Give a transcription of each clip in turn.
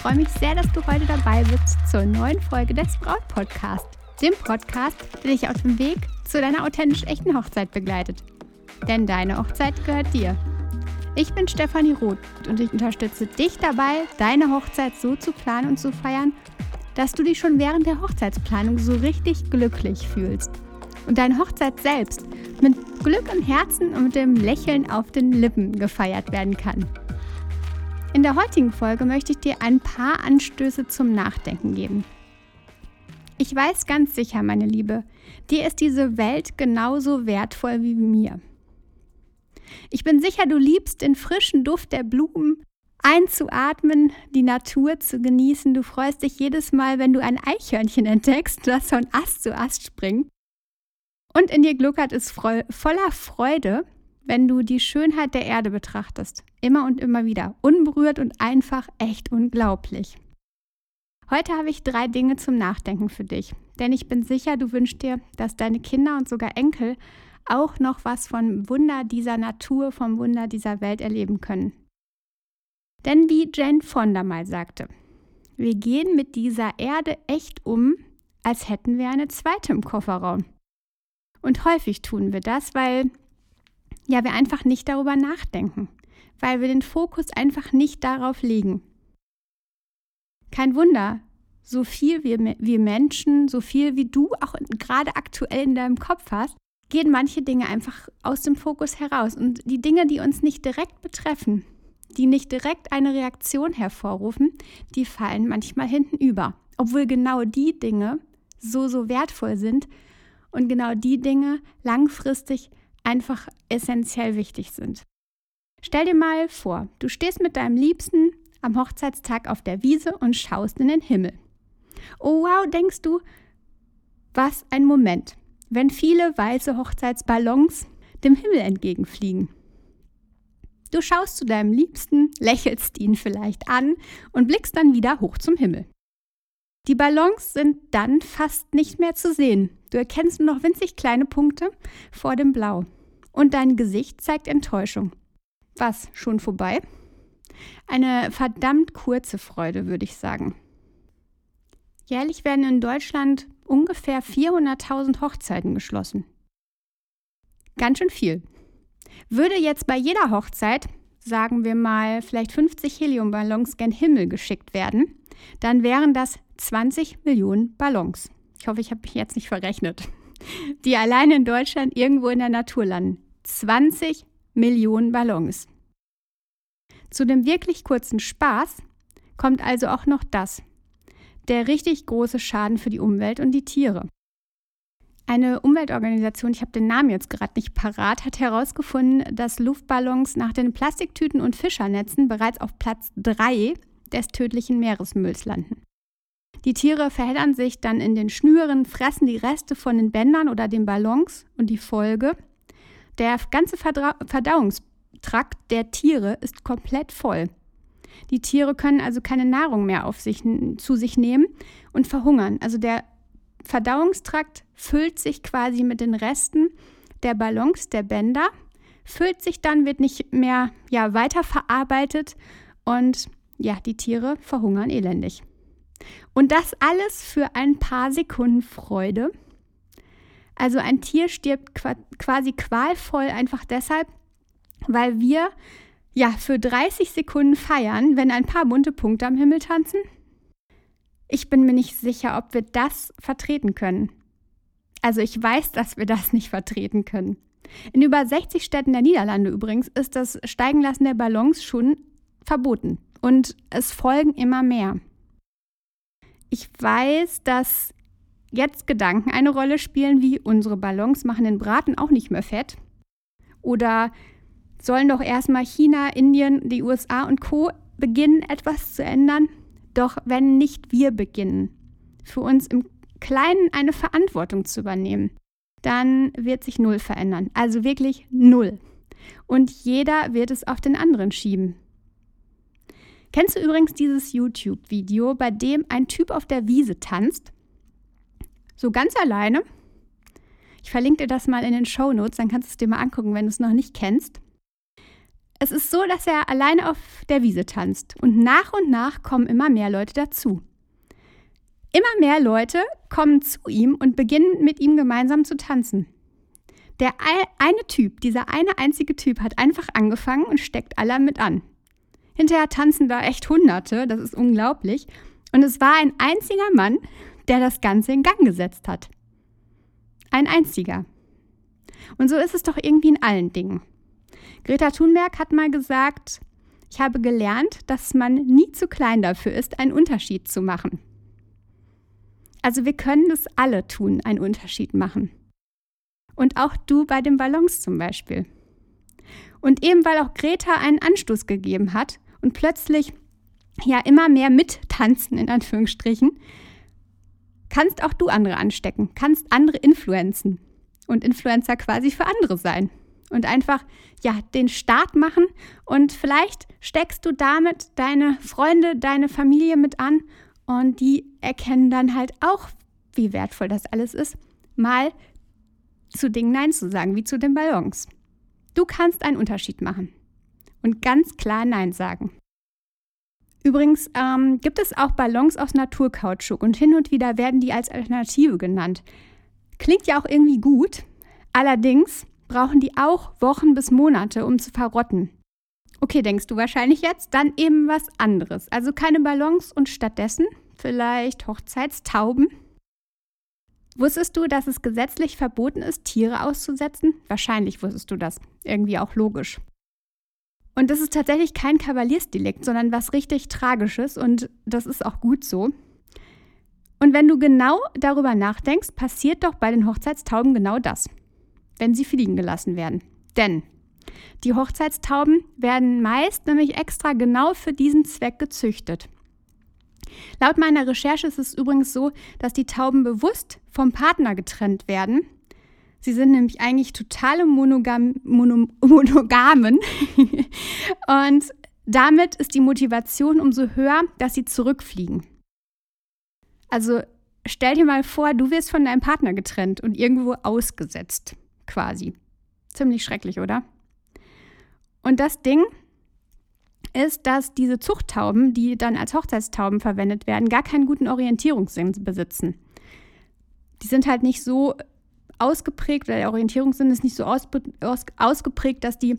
Ich freue mich sehr, dass du heute dabei bist zur neuen Folge des Braut Podcast, dem Podcast, der dich auf dem Weg zu deiner authentisch echten Hochzeit begleitet. Denn deine Hochzeit gehört dir. Ich bin Stefanie Roth und ich unterstütze dich dabei, deine Hochzeit so zu planen und zu feiern, dass du dich schon während der Hochzeitsplanung so richtig glücklich fühlst und deine Hochzeit selbst mit Glück im Herzen und mit dem Lächeln auf den Lippen gefeiert werden kann. In der heutigen Folge möchte ich dir ein paar Anstöße zum Nachdenken geben. Ich weiß ganz sicher, meine Liebe, dir ist diese Welt genauso wertvoll wie mir. Ich bin sicher, du liebst den frischen Duft der Blumen, einzuatmen, die Natur zu genießen. Du freust dich jedes Mal, wenn du ein Eichhörnchen entdeckst, das von Ast zu Ast springt. Und in dir gluckert es voller Freude, wenn du die Schönheit der Erde betrachtest. Immer und immer wieder. Unberührt und einfach echt unglaublich. Heute habe ich drei Dinge zum Nachdenken für dich. Denn ich bin sicher, du wünschst dir, dass deine Kinder und sogar Enkel auch noch was von Wunder dieser Natur, vom Wunder dieser Welt erleben können. Denn wie Jane Fonda mal sagte, wir gehen mit dieser Erde echt um, als hätten wir eine zweite im Kofferraum. Und häufig tun wir das, weil ja, wir einfach nicht darüber nachdenken, weil wir den Fokus einfach nicht darauf legen. Kein Wunder, so viel wie wir Menschen, so viel wie du auch gerade aktuell in deinem Kopf hast, gehen manche Dinge einfach aus dem Fokus heraus. Und die Dinge, die uns nicht direkt betreffen, die nicht direkt eine Reaktion hervorrufen, die fallen manchmal hinten über. Obwohl genau die Dinge so, so wertvoll sind und genau die Dinge langfristig einfach essentiell wichtig sind. Stell dir mal vor, du stehst mit deinem Liebsten am Hochzeitstag auf der Wiese und schaust in den Himmel. Oh wow, denkst du, was ein Moment, wenn viele weiße Hochzeitsballons dem Himmel entgegenfliegen. Du schaust zu deinem Liebsten, lächelst ihn vielleicht an und blickst dann wieder hoch zum Himmel. Die Ballons sind dann fast nicht mehr zu sehen. Du erkennst nur noch winzig kleine Punkte vor dem Blau. Und dein Gesicht zeigt Enttäuschung. Was, schon vorbei? Eine verdammt kurze Freude, würde ich sagen. Jährlich werden in Deutschland ungefähr 400.000 Hochzeiten geschlossen. Ganz schön viel. Würde jetzt bei jeder Hochzeit, sagen wir mal, vielleicht 50 Heliumballons gen Himmel geschickt werden, dann wären das 20 Millionen Ballons. Ich hoffe, ich habe mich jetzt nicht verrechnet. Die allein in Deutschland irgendwo in der Natur landen. 20 Millionen Ballons. Zu dem wirklich kurzen Spaß kommt also auch noch das. Der richtig große Schaden für die Umwelt und die Tiere. Eine Umweltorganisation, ich habe den Namen jetzt gerade nicht parat, hat herausgefunden, dass Luftballons nach den Plastiktüten und Fischernetzen bereits auf Platz 3 des tödlichen Meeresmülls landen. Die Tiere verheddern sich dann in den Schnüren, fressen die Reste von den Bändern oder den Ballons und die Folge, der ganze Verdra Verdauungstrakt der Tiere ist komplett voll. Die Tiere können also keine Nahrung mehr auf sich, zu sich nehmen und verhungern. Also der Verdauungstrakt füllt sich quasi mit den Resten der Ballons, der Bänder, füllt sich dann, wird nicht mehr ja, weiterverarbeitet und ja, die Tiere verhungern elendig. Und das alles für ein paar Sekunden Freude. Also ein Tier stirbt quasi qualvoll einfach deshalb, weil wir ja für 30 Sekunden feiern, wenn ein paar bunte Punkte am Himmel tanzen. Ich bin mir nicht sicher, ob wir das vertreten können. Also ich weiß, dass wir das nicht vertreten können. In über 60 Städten der Niederlande übrigens ist das Steigenlassen der Ballons schon verboten. Und es folgen immer mehr. Ich weiß, dass jetzt Gedanken eine Rolle spielen, wie unsere Ballons machen den Braten auch nicht mehr fett. Oder sollen doch erstmal China, Indien, die USA und Co. beginnen, etwas zu ändern? Doch wenn nicht wir beginnen, für uns im Kleinen eine Verantwortung zu übernehmen, dann wird sich null verändern. Also wirklich null. Und jeder wird es auf den anderen schieben. Kennst du übrigens dieses YouTube-Video, bei dem ein Typ auf der Wiese tanzt? So ganz alleine? Ich verlinke dir das mal in den Show Notes, dann kannst du es dir mal angucken, wenn du es noch nicht kennst. Es ist so, dass er alleine auf der Wiese tanzt und nach und nach kommen immer mehr Leute dazu. Immer mehr Leute kommen zu ihm und beginnen mit ihm gemeinsam zu tanzen. Der eine Typ, dieser eine einzige Typ hat einfach angefangen und steckt alle mit an. Hinterher tanzen da echt Hunderte, das ist unglaublich. Und es war ein einziger Mann, der das Ganze in Gang gesetzt hat. Ein einziger. Und so ist es doch irgendwie in allen Dingen. Greta Thunberg hat mal gesagt, ich habe gelernt, dass man nie zu klein dafür ist, einen Unterschied zu machen. Also wir können das alle tun, einen Unterschied machen. Und auch du bei den Ballons zum Beispiel. Und eben weil auch Greta einen Anstoß gegeben hat und plötzlich ja immer mehr mittanzen, in Anführungsstrichen, kannst auch du andere anstecken, kannst andere influenzen und Influencer quasi für andere sein. Und einfach, ja, den Start machen und vielleicht steckst du damit deine Freunde, deine Familie mit an und die erkennen dann halt auch, wie wertvoll das alles ist, mal zu Dingen Nein zu sagen, wie zu den Ballons. Du kannst einen Unterschied machen und ganz klar Nein sagen. Übrigens ähm, gibt es auch Ballons aus Naturkautschuk und hin und wieder werden die als Alternative genannt. Klingt ja auch irgendwie gut, allerdings brauchen die auch Wochen bis Monate, um zu verrotten. Okay, denkst du wahrscheinlich jetzt, dann eben was anderes. Also keine Ballons und stattdessen vielleicht Hochzeitstauben. Wusstest du, dass es gesetzlich verboten ist, Tiere auszusetzen? Wahrscheinlich wusstest du das. Irgendwie auch logisch. Und das ist tatsächlich kein Kavaliersdelikt, sondern was richtig Tragisches und das ist auch gut so. Und wenn du genau darüber nachdenkst, passiert doch bei den Hochzeitstauben genau das, wenn sie fliegen gelassen werden. Denn die Hochzeitstauben werden meist nämlich extra genau für diesen Zweck gezüchtet. Laut meiner Recherche ist es übrigens so, dass die Tauben bewusst vom Partner getrennt werden Sie sind nämlich eigentlich totale Monogam Mono Monogamen. und damit ist die Motivation umso höher, dass sie zurückfliegen. Also stell dir mal vor, du wirst von deinem Partner getrennt und irgendwo ausgesetzt, quasi. Ziemlich schrecklich, oder? Und das Ding ist, dass diese Zuchttauben, die dann als Hochzeitstauben verwendet werden, gar keinen guten Orientierungssinn besitzen. Die sind halt nicht so ausgeprägt oder der Orientierungssinn ist nicht so aus, aus, ausgeprägt, dass die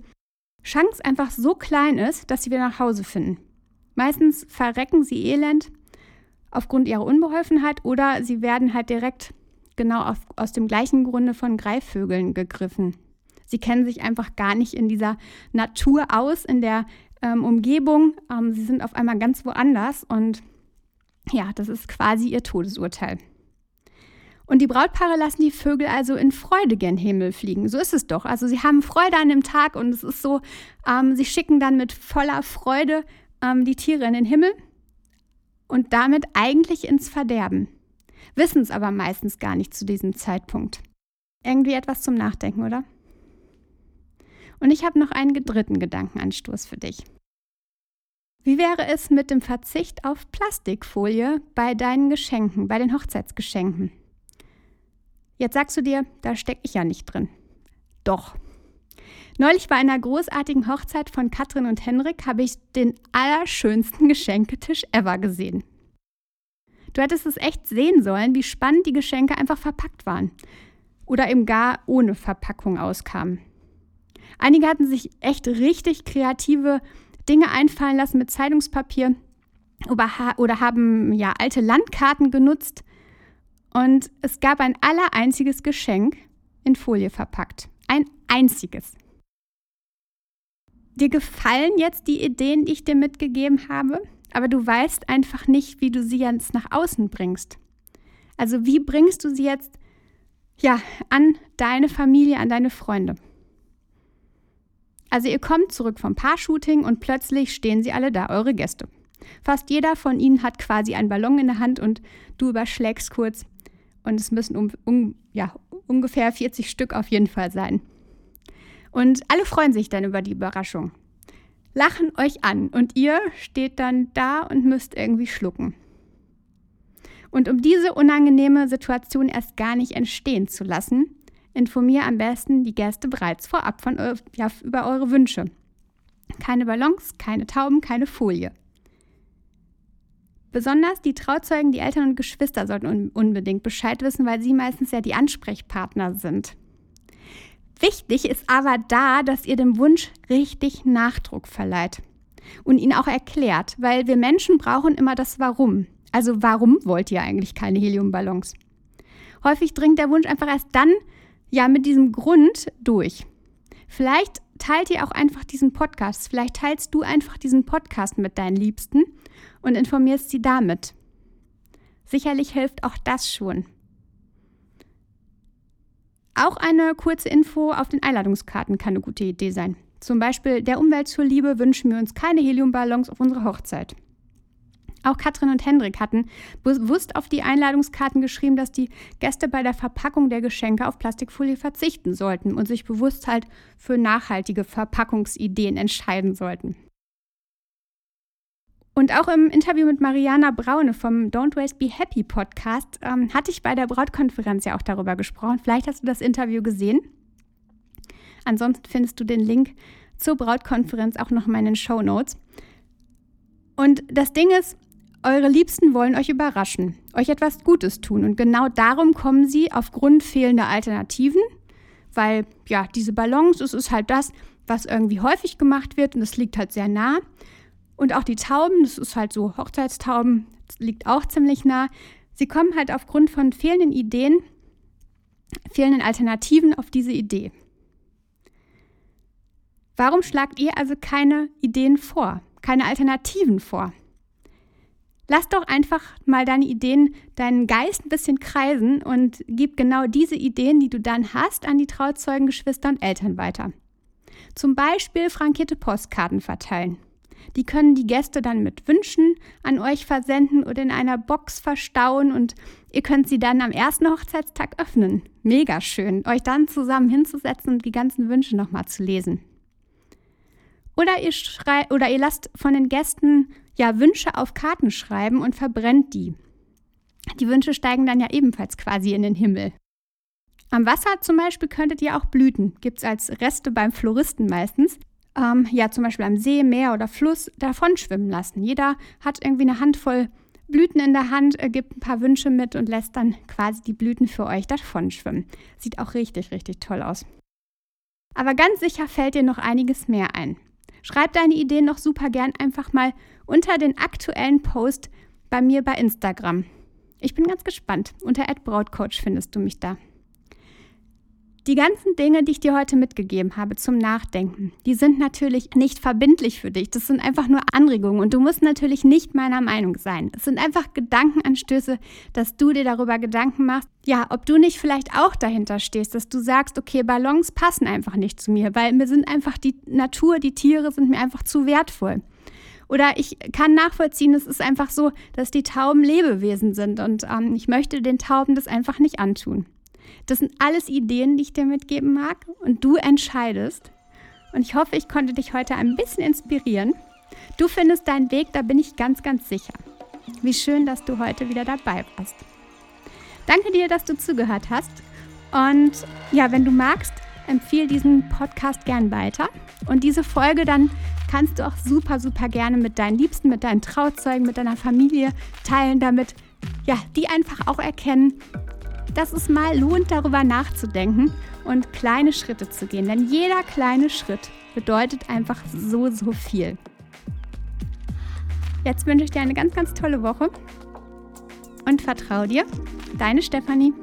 Chance einfach so klein ist, dass sie wieder nach Hause finden. Meistens verrecken sie elend aufgrund ihrer Unbeholfenheit oder sie werden halt direkt genau auf, aus dem gleichen Grunde von Greifvögeln gegriffen. Sie kennen sich einfach gar nicht in dieser Natur aus, in der ähm, Umgebung. Ähm, sie sind auf einmal ganz woanders und ja, das ist quasi ihr Todesurteil. Und die Brautpaare lassen die Vögel also in Freude gen Himmel fliegen. So ist es doch. Also sie haben Freude an dem Tag und es ist so, ähm, sie schicken dann mit voller Freude ähm, die Tiere in den Himmel und damit eigentlich ins Verderben. Wissen es aber meistens gar nicht zu diesem Zeitpunkt. Irgendwie etwas zum Nachdenken, oder? Und ich habe noch einen dritten Gedankenanstoß für dich. Wie wäre es mit dem Verzicht auf Plastikfolie bei deinen Geschenken, bei den Hochzeitsgeschenken? Jetzt sagst du dir, da stecke ich ja nicht drin. Doch. Neulich bei einer großartigen Hochzeit von Katrin und Henrik habe ich den allerschönsten Geschenketisch ever gesehen. Du hättest es echt sehen sollen, wie spannend die Geschenke einfach verpackt waren. Oder eben gar ohne Verpackung auskamen. Einige hatten sich echt richtig kreative Dinge einfallen lassen mit Zeitungspapier oder haben ja alte Landkarten genutzt und es gab ein allereinziges Geschenk in Folie verpackt. Ein einziges. Dir gefallen jetzt die Ideen, die ich dir mitgegeben habe, aber du weißt einfach nicht, wie du sie jetzt nach außen bringst. Also wie bringst du sie jetzt ja an deine Familie, an deine Freunde? Also ihr kommt zurück vom Paar-Shooting und plötzlich stehen sie alle da, eure Gäste. Fast jeder von ihnen hat quasi einen Ballon in der Hand und du überschlägst kurz, und es müssen um, um, ja, ungefähr 40 Stück auf jeden Fall sein. Und alle freuen sich dann über die Überraschung, lachen euch an und ihr steht dann da und müsst irgendwie schlucken. Und um diese unangenehme Situation erst gar nicht entstehen zu lassen, informiere am besten die Gäste bereits vorab von, ja, über eure Wünsche. Keine Ballons, keine Tauben, keine Folie. Besonders die Trauzeugen, die Eltern und Geschwister sollten un unbedingt Bescheid wissen, weil sie meistens ja die Ansprechpartner sind. Wichtig ist aber da, dass ihr dem Wunsch richtig Nachdruck verleiht und ihn auch erklärt, weil wir Menschen brauchen immer das Warum. Also warum wollt ihr eigentlich keine Heliumballons? Häufig dringt der Wunsch einfach erst dann ja mit diesem Grund durch. Vielleicht teilt ihr auch einfach diesen Podcast. Vielleicht teilst du einfach diesen Podcast mit deinen Liebsten und informierst sie damit. Sicherlich hilft auch das schon. Auch eine kurze Info auf den Einladungskarten kann eine gute Idee sein. Zum Beispiel der Umwelt zur Liebe wünschen wir uns keine Heliumballons auf unsere Hochzeit. Auch Katrin und Hendrik hatten bewusst auf die Einladungskarten geschrieben, dass die Gäste bei der Verpackung der Geschenke auf Plastikfolie verzichten sollten und sich bewusst halt für nachhaltige Verpackungsideen entscheiden sollten. Und auch im Interview mit Mariana Braune vom Don't Waste Be Happy Podcast ähm, hatte ich bei der Brautkonferenz ja auch darüber gesprochen. Vielleicht hast du das Interview gesehen. Ansonsten findest du den Link zur Brautkonferenz auch noch in meinen Show Notes. Und das Ding ist, eure Liebsten wollen euch überraschen, euch etwas Gutes tun. Und genau darum kommen sie aufgrund fehlender Alternativen, weil ja, diese Ballons, das ist halt das, was irgendwie häufig gemacht wird und es liegt halt sehr nah. Und auch die Tauben, das ist halt so Hochzeitstauben, liegt auch ziemlich nah. Sie kommen halt aufgrund von fehlenden Ideen, fehlenden Alternativen auf diese Idee. Warum schlagt ihr also keine Ideen vor, keine Alternativen vor? Lass doch einfach mal deine Ideen, deinen Geist ein bisschen kreisen und gib genau diese Ideen, die du dann hast, an die Trauzeugen, Geschwister und Eltern weiter. Zum Beispiel frankierte Postkarten verteilen. Die können die Gäste dann mit Wünschen an euch versenden oder in einer Box verstauen und ihr könnt sie dann am ersten Hochzeitstag öffnen. Mega schön, euch dann zusammen hinzusetzen und die ganzen Wünsche nochmal zu lesen. Oder ihr, schrei oder ihr lasst von den Gästen ja Wünsche auf Karten schreiben und verbrennt die. Die Wünsche steigen dann ja ebenfalls quasi in den Himmel. Am Wasser zum Beispiel könntet ihr auch Blüten, gibt es als Reste beim Floristen meistens, ähm, ja zum Beispiel am See, Meer oder Fluss davon schwimmen lassen. Jeder hat irgendwie eine Handvoll Blüten in der Hand, äh, gibt ein paar Wünsche mit und lässt dann quasi die Blüten für euch davon schwimmen. Sieht auch richtig, richtig toll aus. Aber ganz sicher fällt dir noch einiges mehr ein. Schreib deine Ideen noch super gern einfach mal unter den aktuellen Post bei mir bei Instagram. Ich bin ganz gespannt. Unter @brautcoach findest du mich da. Die ganzen Dinge, die ich dir heute mitgegeben habe zum Nachdenken, die sind natürlich nicht verbindlich für dich. Das sind einfach nur Anregungen und du musst natürlich nicht meiner Meinung sein. Es sind einfach Gedankenanstöße, dass du dir darüber Gedanken machst, ja, ob du nicht vielleicht auch dahinter stehst, dass du sagst, okay, Ballons passen einfach nicht zu mir, weil mir sind einfach die Natur, die Tiere sind mir einfach zu wertvoll. Oder ich kann nachvollziehen, es ist einfach so, dass die Tauben Lebewesen sind und ähm, ich möchte den Tauben das einfach nicht antun. Das sind alles Ideen, die ich dir mitgeben mag und du entscheidest. Und ich hoffe, ich konnte dich heute ein bisschen inspirieren. Du findest deinen Weg, da bin ich ganz, ganz sicher. Wie schön, dass du heute wieder dabei warst. Danke dir, dass du zugehört hast. Und ja, wenn du magst, empfehle diesen Podcast gern weiter. Und diese Folge dann kannst du auch super, super gerne mit deinen Liebsten, mit deinen Trauzeugen, mit deiner Familie teilen, damit ja, die einfach auch erkennen, dass es mal lohnt, darüber nachzudenken und kleine Schritte zu gehen. Denn jeder kleine Schritt bedeutet einfach so, so viel. Jetzt wünsche ich dir eine ganz, ganz tolle Woche und vertraue dir. Deine Stefanie.